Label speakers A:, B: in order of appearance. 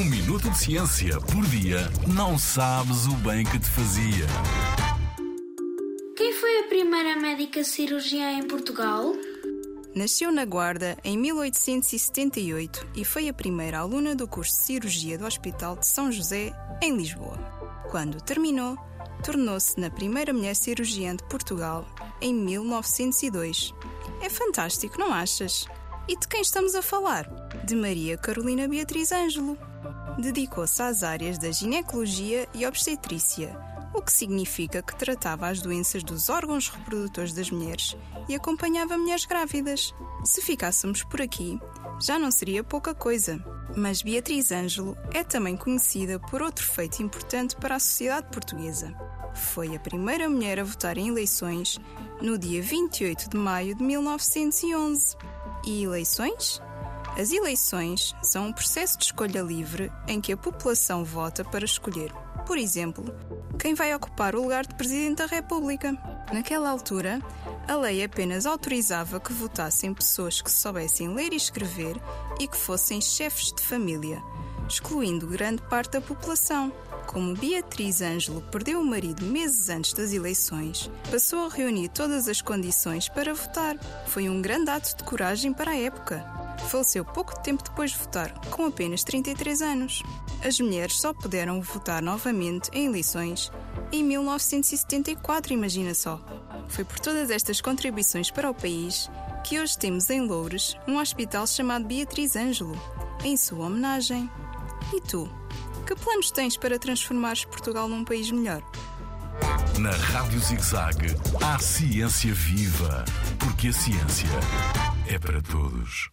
A: Um minuto de ciência por dia não sabes o bem que te fazia.
B: Quem foi a primeira médica cirurgiã em Portugal?
C: Nasceu na Guarda em 1878 e foi a primeira aluna do curso de Cirurgia do Hospital de São José, em Lisboa. Quando terminou, tornou-se na primeira mulher cirurgiã de Portugal em 1902. É fantástico, não achas? E de quem estamos a falar? De Maria Carolina Beatriz Ângelo. Dedicou-se às áreas da ginecologia e obstetrícia, o que significa que tratava as doenças dos órgãos reprodutores das mulheres e acompanhava mulheres grávidas. Se ficássemos por aqui, já não seria pouca coisa. Mas Beatriz Ângelo é também conhecida por outro feito importante para a sociedade portuguesa. Foi a primeira mulher a votar em eleições no dia 28 de maio de 1911. E eleições? As eleições são um processo de escolha livre em que a população vota para escolher, por exemplo, quem vai ocupar o lugar de Presidente da República. Naquela altura, a lei apenas autorizava que votassem pessoas que soubessem ler e escrever e que fossem chefes de família, excluindo grande parte da população. Como Beatriz Ângelo perdeu o marido meses antes das eleições, passou a reunir todas as condições para votar. Foi um grande ato de coragem para a época. Faleceu pouco tempo depois de votar, com apenas 33 anos. As mulheres só puderam votar novamente em eleições em 1974, imagina só. Foi por todas estas contribuições para o país que hoje temos em Loures um hospital chamado Beatriz Ângelo, em sua homenagem. E tu? Que planos tens para transformares Portugal num país melhor?
A: Na Rádio ZigZag, há ciência viva, porque a ciência é para todos.